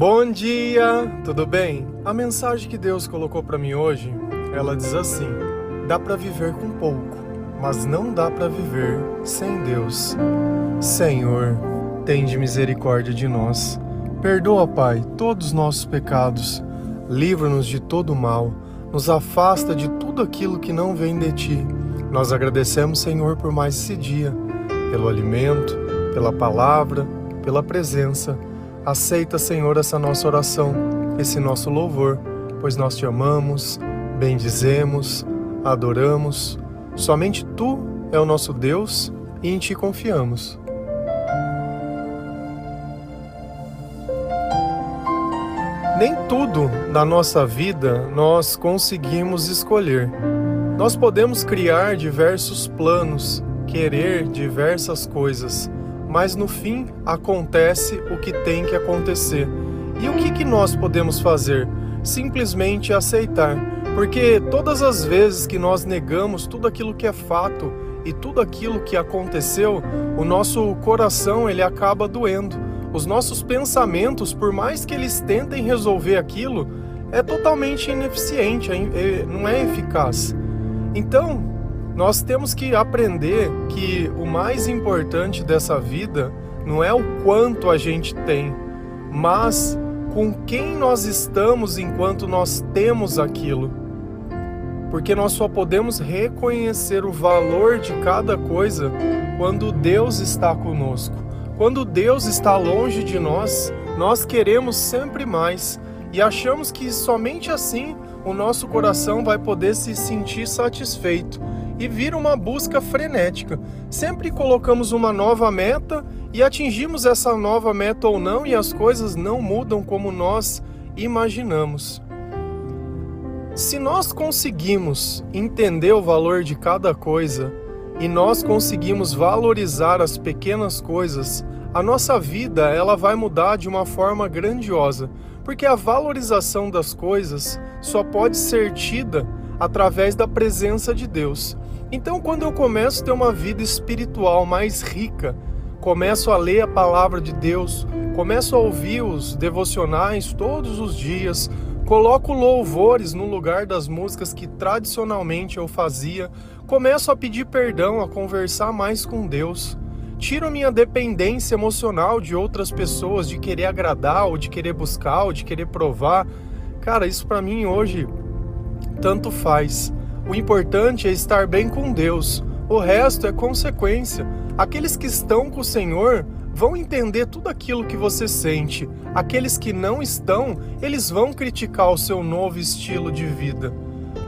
Bom dia, tudo bem? A mensagem que Deus colocou para mim hoje, ela diz assim: dá para viver com pouco, mas não dá para viver sem Deus. Senhor, tende misericórdia de nós. Perdoa, Pai, todos os nossos pecados. Livra-nos de todo mal. Nos afasta de tudo aquilo que não vem de ti. Nós agradecemos, Senhor, por mais esse dia, pelo alimento, pela palavra, pela presença Aceita, Senhor, essa nossa oração, esse nosso louvor, pois nós te amamos, bendizemos, adoramos. Somente tu é o nosso Deus e em ti confiamos. Nem tudo na nossa vida nós conseguimos escolher. Nós podemos criar diversos planos, querer diversas coisas mas no fim acontece o que tem que acontecer. E o que, que nós podemos fazer? Simplesmente aceitar, porque todas as vezes que nós negamos tudo aquilo que é fato e tudo aquilo que aconteceu, o nosso coração ele acaba doendo. Os nossos pensamentos, por mais que eles tentem resolver aquilo, é totalmente ineficiente, é é, não é eficaz. Então, nós temos que aprender que o mais importante dessa vida não é o quanto a gente tem, mas com quem nós estamos enquanto nós temos aquilo. Porque nós só podemos reconhecer o valor de cada coisa quando Deus está conosco. Quando Deus está longe de nós, nós queremos sempre mais e achamos que somente assim o nosso coração vai poder se sentir satisfeito e vira uma busca frenética. Sempre colocamos uma nova meta e atingimos essa nova meta ou não, e as coisas não mudam como nós imaginamos. Se nós conseguimos entender o valor de cada coisa e nós conseguimos valorizar as pequenas coisas, a nossa vida ela vai mudar de uma forma grandiosa, porque a valorização das coisas só pode ser tida através da presença de Deus. Então, quando eu começo a ter uma vida espiritual mais rica, começo a ler a palavra de Deus, começo a ouvir os devocionais todos os dias, coloco louvores no lugar das músicas que tradicionalmente eu fazia, começo a pedir perdão, a conversar mais com Deus. Tiro minha dependência emocional de outras pessoas, de querer agradar, ou de querer buscar, ou de querer provar. Cara, isso para mim hoje tanto faz. O importante é estar bem com Deus, o resto é consequência. Aqueles que estão com o Senhor vão entender tudo aquilo que você sente. Aqueles que não estão, eles vão criticar o seu novo estilo de vida.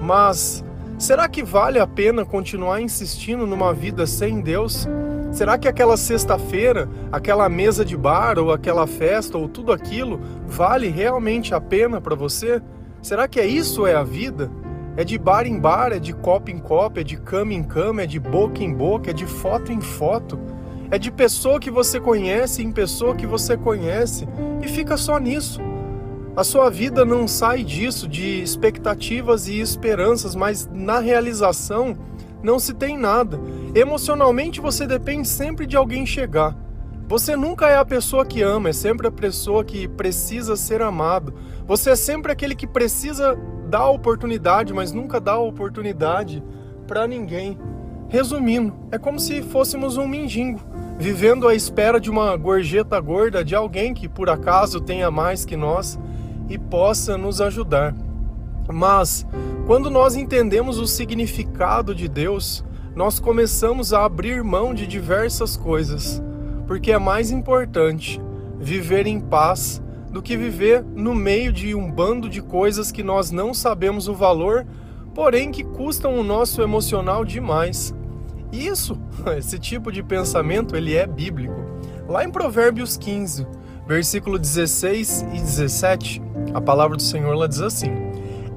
Mas será que vale a pena continuar insistindo numa vida sem Deus? Será que aquela sexta-feira, aquela mesa de bar ou aquela festa ou tudo aquilo vale realmente a pena para você? Será que é isso é a vida? É de bar em bar, é de copo em copo, é de cama em cama, é de boca em boca, é de foto em foto. É de pessoa que você conhece em pessoa que você conhece e fica só nisso. A sua vida não sai disso, de expectativas e esperanças, mas na realização não se tem nada. Emocionalmente você depende sempre de alguém chegar. Você nunca é a pessoa que ama, é sempre a pessoa que precisa ser amado. Você é sempre aquele que precisa dá oportunidade, mas nunca dá oportunidade para ninguém. Resumindo, é como se fôssemos um mendigo, vivendo à espera de uma gorjeta gorda de alguém que por acaso tenha mais que nós e possa nos ajudar. Mas, quando nós entendemos o significado de Deus, nós começamos a abrir mão de diversas coisas, porque é mais importante viver em paz do que viver no meio de um bando de coisas que nós não sabemos o valor, porém que custam o nosso emocional demais. Isso, esse tipo de pensamento, ele é bíblico. Lá em Provérbios 15, versículo 16 e 17, a palavra do Senhor lá diz assim: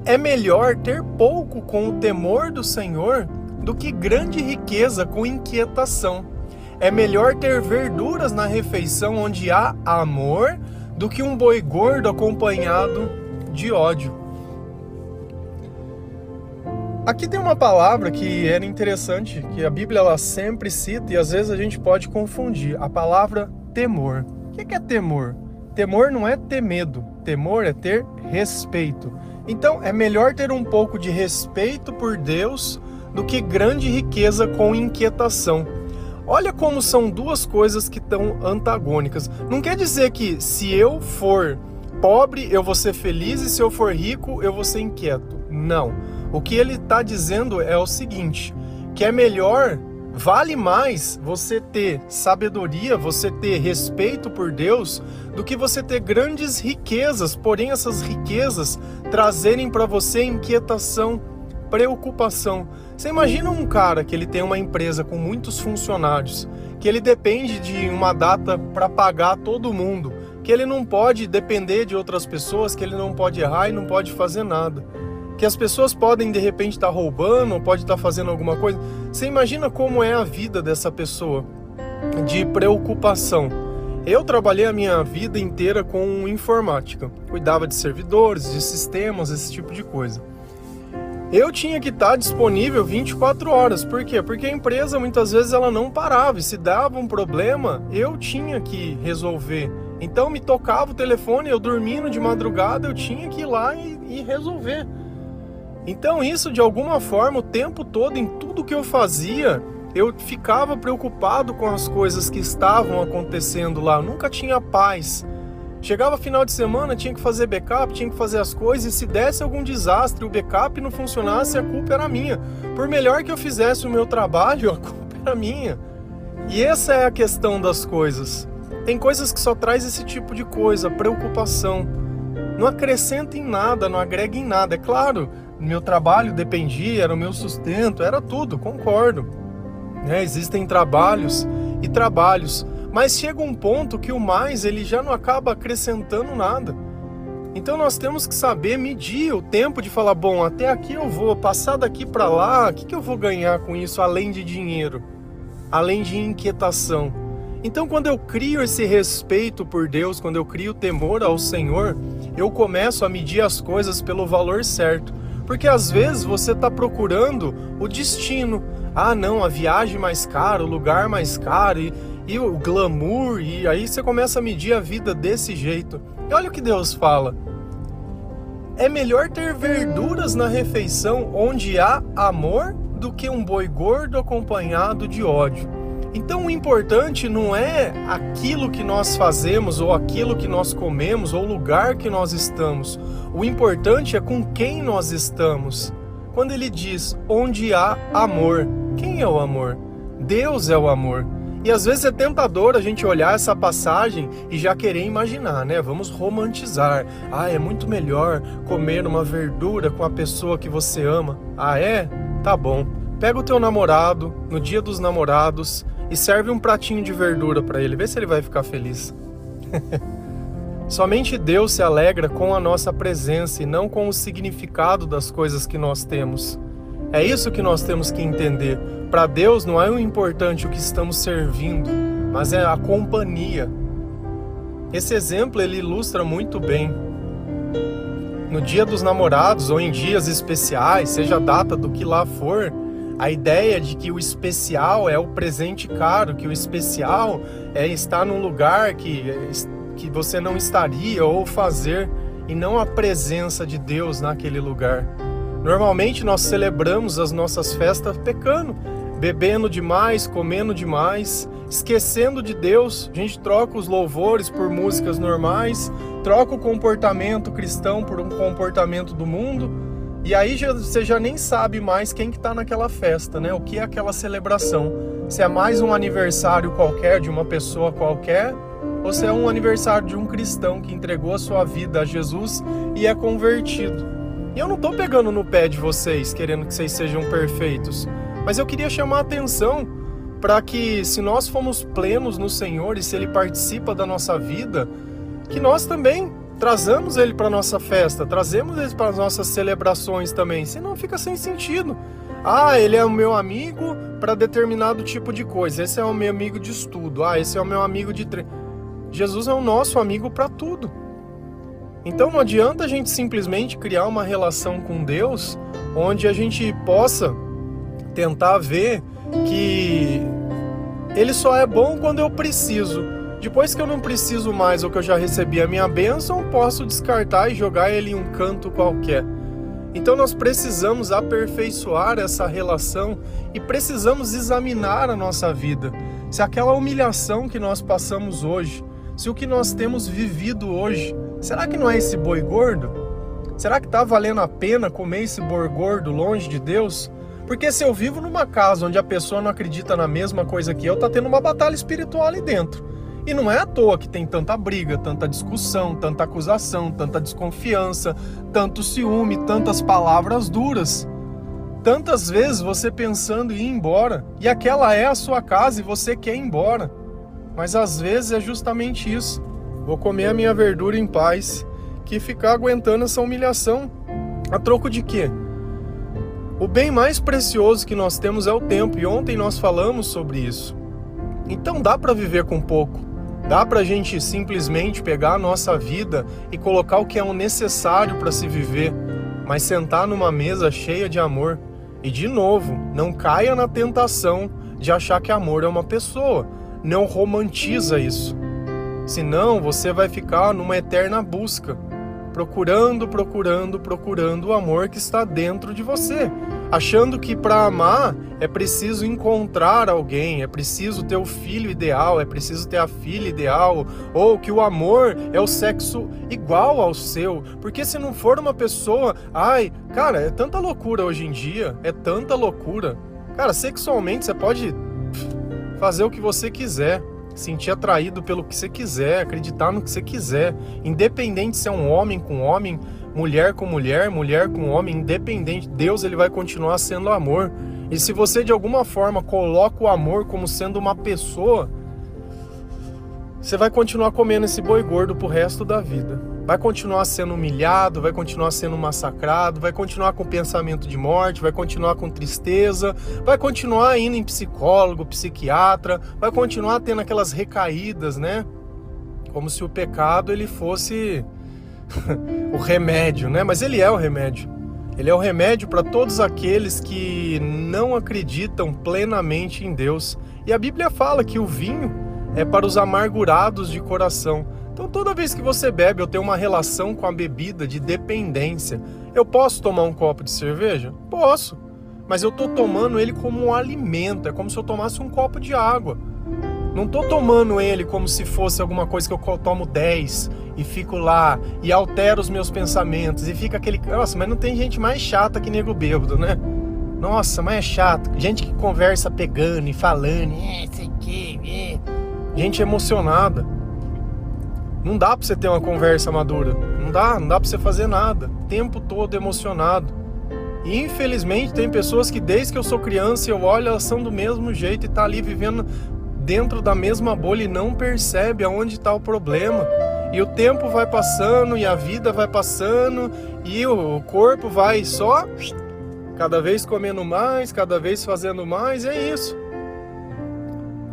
É melhor ter pouco com o temor do Senhor do que grande riqueza com inquietação. É melhor ter verduras na refeição onde há amor do que um boi gordo acompanhado de ódio. Aqui tem uma palavra que era interessante, que a Bíblia ela sempre cita e às vezes a gente pode confundir. A palavra temor. O que é temor? Temor não é ter medo, temor é ter respeito. Então é melhor ter um pouco de respeito por Deus do que grande riqueza com inquietação. Olha como são duas coisas que estão antagônicas. Não quer dizer que se eu for pobre eu vou ser feliz e se eu for rico eu vou ser inquieto. Não. O que ele está dizendo é o seguinte: que é melhor, vale mais você ter sabedoria, você ter respeito por Deus, do que você ter grandes riquezas, porém essas riquezas trazerem para você inquietação, preocupação. Você imagina um cara que ele tem uma empresa com muitos funcionários, que ele depende de uma data para pagar todo mundo, que ele não pode depender de outras pessoas, que ele não pode errar e não pode fazer nada que as pessoas podem de repente estar tá roubando, ou pode estar tá fazendo alguma coisa. Você imagina como é a vida dessa pessoa de preocupação. Eu trabalhei a minha vida inteira com informática, cuidava de servidores, de sistemas, esse tipo de coisa. Eu tinha que estar tá disponível 24 horas. Por quê? Porque a empresa muitas vezes ela não parava e se dava um problema, eu tinha que resolver. Então me tocava o telefone, eu dormindo de madrugada, eu tinha que ir lá e, e resolver. Então, isso de alguma forma, o tempo todo, em tudo que eu fazia, eu ficava preocupado com as coisas que estavam acontecendo lá. Eu nunca tinha paz. Chegava final de semana, tinha que fazer backup, tinha que fazer as coisas, e se desse algum desastre, o backup não funcionasse, a culpa era minha. Por melhor que eu fizesse o meu trabalho, a culpa era minha. E essa é a questão das coisas. Tem coisas que só traz esse tipo de coisa, preocupação. Não acrescenta em nada, não agrega em nada. É claro, meu trabalho dependia, era o meu sustento, era tudo, concordo. É, existem trabalhos e trabalhos, mas chega um ponto que o mais ele já não acaba acrescentando nada. Então nós temos que saber medir o tempo de falar, bom, até aqui eu vou, passar daqui para lá, o que, que eu vou ganhar com isso além de dinheiro, além de inquietação? Então quando eu crio esse respeito por Deus, quando eu crio temor ao Senhor, eu começo a medir as coisas pelo valor certo. Porque às vezes você está procurando o destino. Ah, não, a viagem mais cara, o lugar mais caro e, e o glamour. E aí você começa a medir a vida desse jeito. E olha o que Deus fala. É melhor ter verduras na refeição onde há amor do que um boi gordo acompanhado de ódio. Então o importante não é aquilo que nós fazemos, ou aquilo que nós comemos, ou o lugar que nós estamos. O importante é com quem nós estamos. Quando ele diz onde há amor, quem é o amor? Deus é o amor. E às vezes é tentador a gente olhar essa passagem e já querer imaginar, né? Vamos romantizar. Ah, é muito melhor comer uma verdura com a pessoa que você ama. Ah, é? Tá bom. Pega o teu namorado no dia dos namorados e serve um pratinho de verdura para ele, vê se ele vai ficar feliz. Somente Deus se alegra com a nossa presença e não com o significado das coisas que nós temos. É isso que nós temos que entender. Para Deus não é o importante o que estamos servindo, mas é a companhia. Esse exemplo ele ilustra muito bem. No dia dos namorados ou em dias especiais, seja a data do que lá for, a ideia de que o especial é o presente caro, que o especial é estar num lugar que, que você não estaria ou fazer e não a presença de Deus naquele lugar. Normalmente nós celebramos as nossas festas pecando, bebendo demais, comendo demais, esquecendo de Deus. A gente troca os louvores por músicas normais, troca o comportamento cristão por um comportamento do mundo e aí já, você já nem sabe mais quem que está naquela festa, né? O que é aquela celebração? Se é mais um aniversário qualquer de uma pessoa qualquer, ou se é um aniversário de um cristão que entregou a sua vida a Jesus e é convertido. E eu não estou pegando no pé de vocês, querendo que vocês sejam perfeitos, mas eu queria chamar a atenção para que se nós fomos plenos no Senhor e se Ele participa da nossa vida, que nós também trazemos ele para nossa festa, trazemos ele para as nossas celebrações também, senão fica sem sentido. Ah, ele é o meu amigo para determinado tipo de coisa. Esse é o meu amigo de estudo. Ah, esse é o meu amigo de tre... Jesus é o nosso amigo para tudo. Então não adianta a gente simplesmente criar uma relação com Deus onde a gente possa tentar ver que ele só é bom quando eu preciso Depois que eu não preciso mais ou que eu já recebi a minha bênção, posso descartar e jogar ele em um canto qualquer. Então nós precisamos aperfeiçoar essa relação e precisamos examinar a nossa vida. Se aquela humilhação que nós passamos hoje, se o que nós temos vivido hoje, será que não é esse boi gordo? Será que está valendo a pena comer esse boi gordo longe de Deus? Porque se eu vivo numa casa onde a pessoa não acredita na mesma coisa que eu, tá tendo uma batalha espiritual ali dentro. E não é à toa que tem tanta briga, tanta discussão, tanta acusação, tanta desconfiança, tanto ciúme, tantas palavras duras. Tantas vezes você pensando em ir embora, e aquela é a sua casa e você quer ir embora. Mas às vezes é justamente isso. Vou comer a minha verdura em paz, que ficar aguentando essa humilhação. A troco de quê? O bem mais precioso que nós temos é o tempo, e ontem nós falamos sobre isso. Então dá para viver com pouco. Dá para a gente simplesmente pegar a nossa vida e colocar o que é o necessário para se viver, mas sentar numa mesa cheia de amor. E de novo, não caia na tentação de achar que amor é uma pessoa. Não romantiza isso. Senão você vai ficar numa eterna busca procurando, procurando, procurando o amor que está dentro de você, achando que para amar é preciso encontrar alguém, é preciso ter o filho ideal, é preciso ter a filha ideal, ou que o amor é o sexo igual ao seu, porque se não for uma pessoa, ai, cara, é tanta loucura hoje em dia, é tanta loucura. Cara, sexualmente você pode fazer o que você quiser sentir atraído pelo que você quiser, acreditar no que você quiser, independente se é um homem com homem, mulher com mulher, mulher com homem, independente, Deus ele vai continuar sendo amor. E se você de alguma forma coloca o amor como sendo uma pessoa, você vai continuar comendo esse boi gordo pro resto da vida vai continuar sendo humilhado, vai continuar sendo massacrado, vai continuar com pensamento de morte, vai continuar com tristeza, vai continuar indo em psicólogo, psiquiatra, vai continuar tendo aquelas recaídas, né? Como se o pecado ele fosse o remédio, né? Mas ele é o remédio. Ele é o remédio para todos aqueles que não acreditam plenamente em Deus. E a Bíblia fala que o vinho é para os amargurados de coração. Então, toda vez que você bebe, eu tenho uma relação com a bebida de dependência. Eu posso tomar um copo de cerveja? Posso. Mas eu estou tomando ele como um alimento, é como se eu tomasse um copo de água. Não estou tomando ele como se fosse alguma coisa que eu tomo 10 e fico lá e altero os meus pensamentos e fica aquele. Nossa, mas não tem gente mais chata que nego bêbado, né? Nossa, mas é chato. Gente que conversa pegando e falando, é, que, é. gente emocionada. Não dá para você ter uma conversa madura. Não dá, não dá para você fazer nada. O tempo todo emocionado. E infelizmente tem pessoas que desde que eu sou criança eu olho, elas são do mesmo jeito e tá ali vivendo dentro da mesma bolha e não percebe aonde está o problema. E o tempo vai passando e a vida vai passando e o corpo vai só cada vez comendo mais, cada vez fazendo mais, é isso.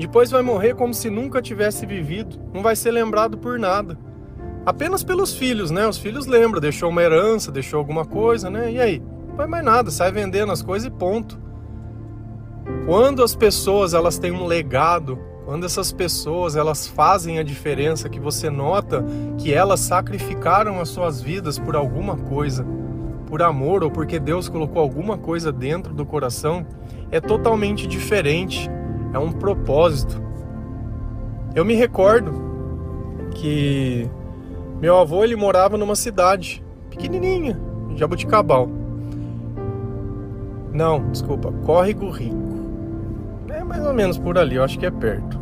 Depois vai morrer como se nunca tivesse vivido, não vai ser lembrado por nada. Apenas pelos filhos, né? Os filhos lembram, deixou uma herança, deixou alguma coisa, né? E aí? Não vai mais nada, sai vendendo as coisas e ponto. Quando as pessoas elas têm um legado, quando essas pessoas elas fazem a diferença, que você nota que elas sacrificaram as suas vidas por alguma coisa, por amor ou porque Deus colocou alguma coisa dentro do coração, é totalmente diferente é um propósito. Eu me recordo que meu avô ele morava numa cidade pequenininha, Jabuticabal. Não, desculpa, Córrego Rico. É mais ou menos por ali, eu acho que é perto.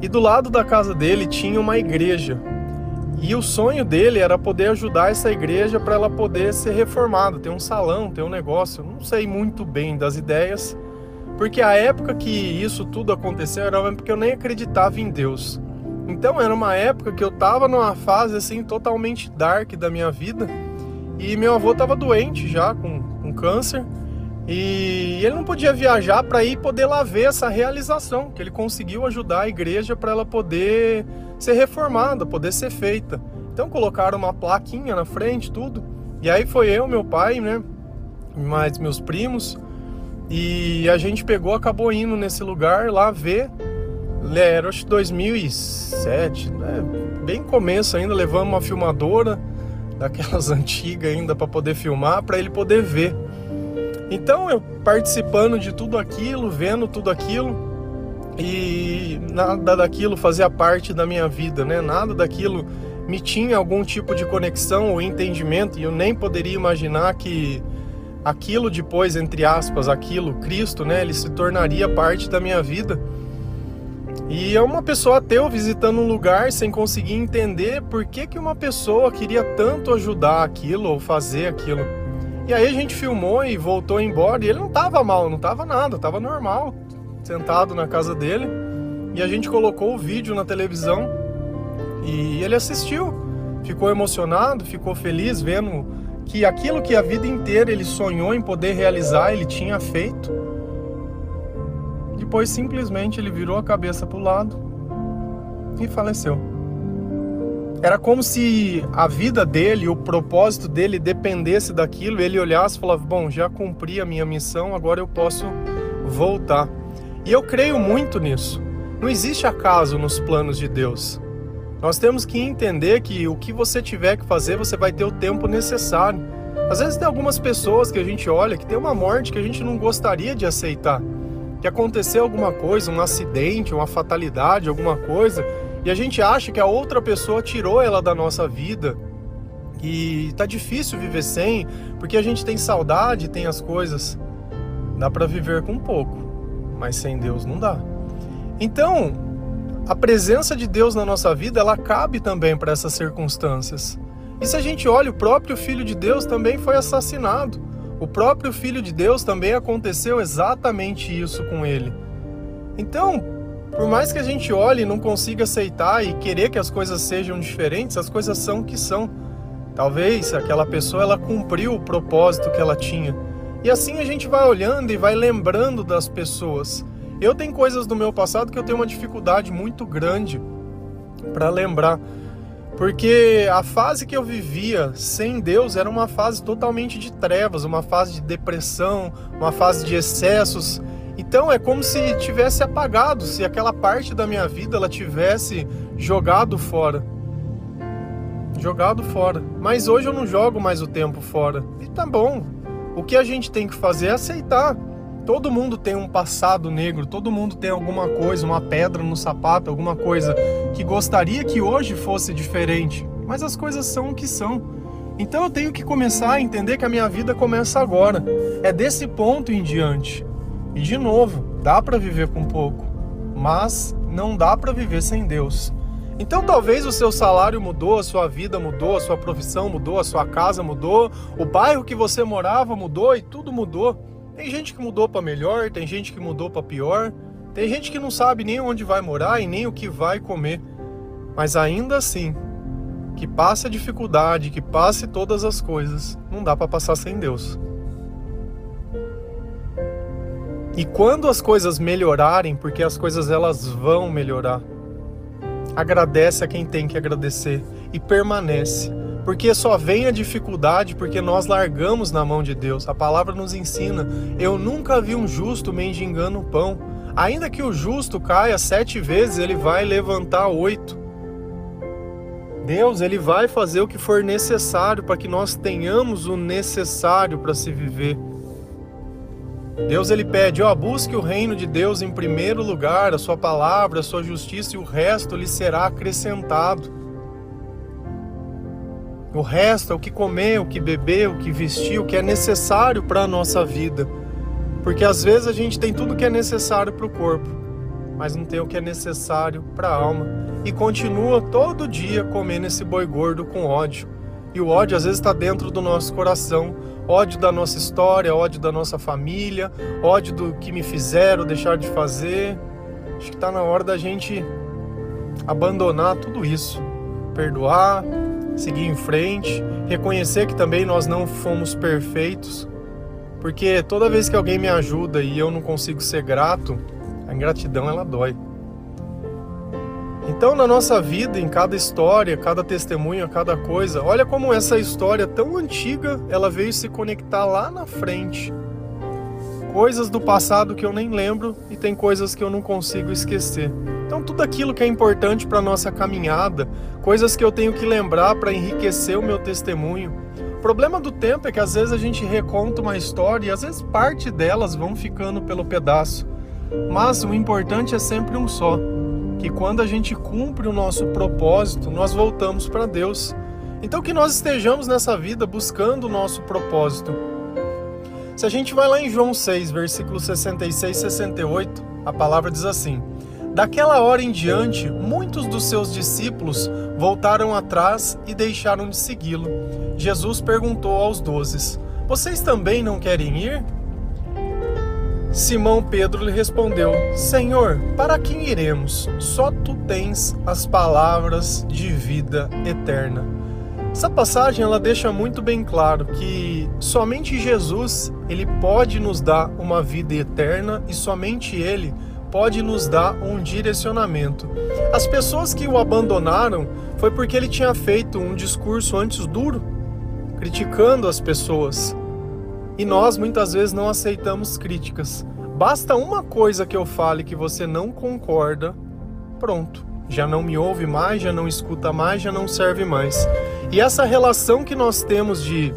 E do lado da casa dele tinha uma igreja. E o sonho dele era poder ajudar essa igreja para ela poder ser reformada, ter um salão, ter um negócio. Eu não sei muito bem das ideias, porque a época que isso tudo aconteceu era uma época que eu nem acreditava em Deus. Então era uma época que eu tava numa fase assim totalmente dark da minha vida. E meu avô tava doente já com, com câncer. E ele não podia viajar para ir poder lá ver essa realização, que ele conseguiu ajudar a igreja para ela poder ser reformada, poder ser feita. Então colocaram uma plaquinha na frente, tudo. E aí foi eu, meu pai, né, mais meus primos, e a gente pegou, acabou indo nesse lugar lá ver. era acho 2007, né? bem começo ainda, levamos uma filmadora daquelas antigas ainda para poder filmar, para ele poder ver. Então eu participando de tudo aquilo, vendo tudo aquilo, e nada daquilo fazia parte da minha vida, né? Nada daquilo me tinha algum tipo de conexão ou entendimento, e eu nem poderia imaginar que aquilo depois, entre aspas, aquilo, Cristo, né, ele se tornaria parte da minha vida. E é uma pessoa ateu visitando um lugar sem conseguir entender por que, que uma pessoa queria tanto ajudar aquilo ou fazer aquilo. E aí a gente filmou e voltou embora e ele não tava mal, não tava nada, tava normal, sentado na casa dele. E a gente colocou o vídeo na televisão e ele assistiu, ficou emocionado, ficou feliz vendo que aquilo que a vida inteira ele sonhou em poder realizar, ele tinha feito. Depois simplesmente ele virou a cabeça para o lado e faleceu. Era como se a vida dele, o propósito dele dependesse daquilo, ele olhasse e falava: Bom, já cumpri a minha missão, agora eu posso voltar. E eu creio muito nisso. Não existe acaso nos planos de Deus. Nós temos que entender que o que você tiver que fazer, você vai ter o tempo necessário. Às vezes tem algumas pessoas que a gente olha que tem uma morte que a gente não gostaria de aceitar. Que aconteceu alguma coisa, um acidente, uma fatalidade, alguma coisa, e a gente acha que a outra pessoa tirou ela da nossa vida. E tá difícil viver sem, porque a gente tem saudade, tem as coisas. Dá para viver com pouco, mas sem Deus não dá. Então, a presença de Deus na nossa vida, ela cabe também para essas circunstâncias. E se a gente olha, o próprio Filho de Deus também foi assassinado. O próprio Filho de Deus também aconteceu exatamente isso com ele. Então, por mais que a gente olhe e não consiga aceitar e querer que as coisas sejam diferentes, as coisas são o que são. Talvez aquela pessoa ela cumpriu o propósito que ela tinha. E assim a gente vai olhando e vai lembrando das pessoas. Eu tenho coisas do meu passado que eu tenho uma dificuldade muito grande para lembrar. Porque a fase que eu vivia sem Deus era uma fase totalmente de trevas, uma fase de depressão, uma fase de excessos. Então é como se tivesse apagado, se aquela parte da minha vida ela tivesse jogado fora. Jogado fora. Mas hoje eu não jogo mais o tempo fora. E tá bom. O que a gente tem que fazer é aceitar Todo mundo tem um passado negro, todo mundo tem alguma coisa, uma pedra no sapato, alguma coisa que gostaria que hoje fosse diferente, mas as coisas são o que são. Então eu tenho que começar a entender que a minha vida começa agora. É desse ponto em diante. E de novo, dá para viver com pouco, mas não dá para viver sem Deus. Então talvez o seu salário mudou, a sua vida mudou, a sua profissão mudou, a sua casa mudou, o bairro que você morava mudou e tudo mudou. Tem gente que mudou para melhor, tem gente que mudou para pior, tem gente que não sabe nem onde vai morar e nem o que vai comer. Mas ainda assim, que passe a dificuldade, que passe todas as coisas, não dá para passar sem Deus. E quando as coisas melhorarem, porque as coisas elas vão melhorar, agradece a quem tem que agradecer e permanece porque só vem a dificuldade porque nós largamos na mão de Deus. A palavra nos ensina: eu nunca vi um justo mendigando pão. Ainda que o justo caia sete vezes, ele vai levantar oito. Deus, ele vai fazer o que for necessário para que nós tenhamos o necessário para se viver. Deus ele pede, ó, busque o reino de Deus em primeiro lugar, a sua palavra, a sua justiça e o resto lhe será acrescentado. O resto é o que comer, o que beber, o que vestir, o que é necessário para a nossa vida. Porque às vezes a gente tem tudo que é necessário para o corpo, mas não tem o que é necessário para a alma. E continua todo dia comendo esse boi gordo com ódio. E o ódio às vezes está dentro do nosso coração ódio da nossa história, ódio da nossa família, ódio do que me fizeram, deixar de fazer. Acho que está na hora da gente abandonar tudo isso, perdoar, seguir em frente, reconhecer que também nós não fomos perfeitos, porque toda vez que alguém me ajuda e eu não consigo ser grato, a ingratidão ela dói. Então, na nossa vida, em cada história, cada testemunho, cada coisa, olha como essa história tão antiga, ela veio se conectar lá na frente. Coisas do passado que eu nem lembro e tem coisas que eu não consigo esquecer. Então, tudo aquilo que é importante para nossa caminhada, coisas que eu tenho que lembrar para enriquecer o meu testemunho. O problema do tempo é que às vezes a gente reconta uma história e às vezes parte delas vão ficando pelo pedaço. Mas o importante é sempre um só, que quando a gente cumpre o nosso propósito, nós voltamos para Deus. Então que nós estejamos nessa vida buscando o nosso propósito. Se a gente vai lá em João 6, versículos 66 e 68, a palavra diz assim: Daquela hora em diante, muitos dos seus discípulos voltaram atrás e deixaram de segui-lo. Jesus perguntou aos doze: Vocês também não querem ir? Simão Pedro lhe respondeu: Senhor, para quem iremos? Só tu tens as palavras de vida eterna. Essa passagem ela deixa muito bem claro que somente Jesus ele pode nos dar uma vida eterna e somente ele pode nos dar um direcionamento. As pessoas que o abandonaram foi porque ele tinha feito um discurso antes duro, criticando as pessoas. E nós muitas vezes não aceitamos críticas. Basta uma coisa que eu fale que você não concorda, pronto. Já não me ouve mais, já não escuta mais, já não serve mais. E essa relação que nós temos de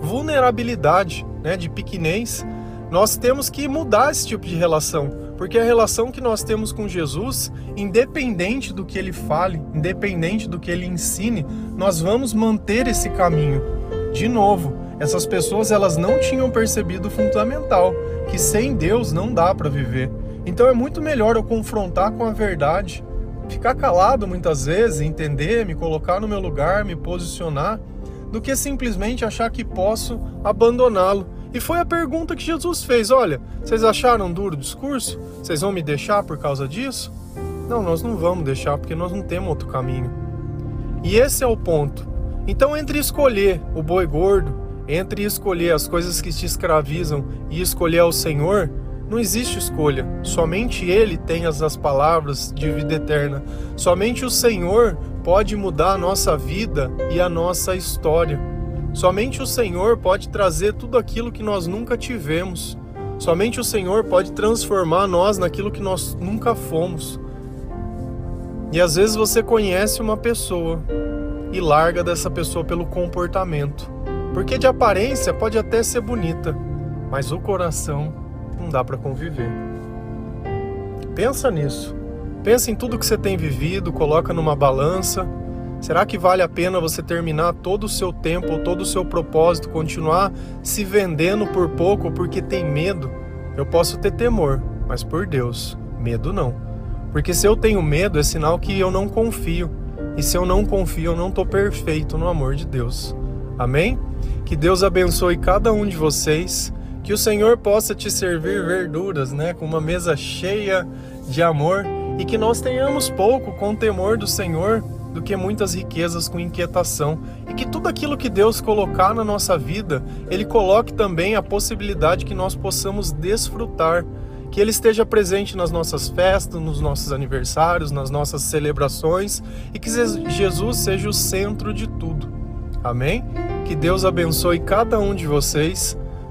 vulnerabilidade, né, de pequenez, nós temos que mudar esse tipo de relação, porque a relação que nós temos com Jesus, independente do que ele fale, independente do que ele ensine, nós vamos manter esse caminho. De novo, essas pessoas elas não tinham percebido o fundamental, que sem Deus não dá para viver. Então é muito melhor eu confrontar com a verdade, ficar calado muitas vezes, entender, me colocar no meu lugar, me posicionar, do que simplesmente achar que posso abandoná-lo. E foi a pergunta que Jesus fez: olha, vocês acharam duro o discurso? Vocês vão me deixar por causa disso? Não, nós não vamos deixar porque nós não temos outro caminho. E esse é o ponto. Então, entre escolher o boi gordo entre escolher as coisas que te escravizam e escolher ao Senhor, não existe escolha. Somente Ele tem as, as palavras de vida eterna. Somente o Senhor pode mudar a nossa vida e a nossa história. Somente o Senhor pode trazer tudo aquilo que nós nunca tivemos. Somente o Senhor pode transformar nós naquilo que nós nunca fomos. E às vezes você conhece uma pessoa e larga dessa pessoa pelo comportamento. Porque de aparência pode até ser bonita, mas o coração não dá para conviver. Pensa nisso. Pensa em tudo que você tem vivido, coloca numa balança. Será que vale a pena você terminar todo o seu tempo todo o seu propósito, continuar se vendendo por pouco porque tem medo? Eu posso ter temor, mas por Deus, medo não. Porque se eu tenho medo é sinal que eu não confio. E se eu não confio, eu não estou perfeito no amor de Deus. Amém? Que Deus abençoe cada um de vocês. Que o Senhor possa te servir verduras, né? Com uma mesa cheia de amor. E que nós tenhamos pouco com temor do Senhor do que muitas riquezas com inquietação. E que tudo aquilo que Deus colocar na nossa vida, Ele coloque também a possibilidade que nós possamos desfrutar. Que Ele esteja presente nas nossas festas, nos nossos aniversários, nas nossas celebrações e que Jesus seja o centro de tudo. Amém? Que Deus abençoe cada um de vocês.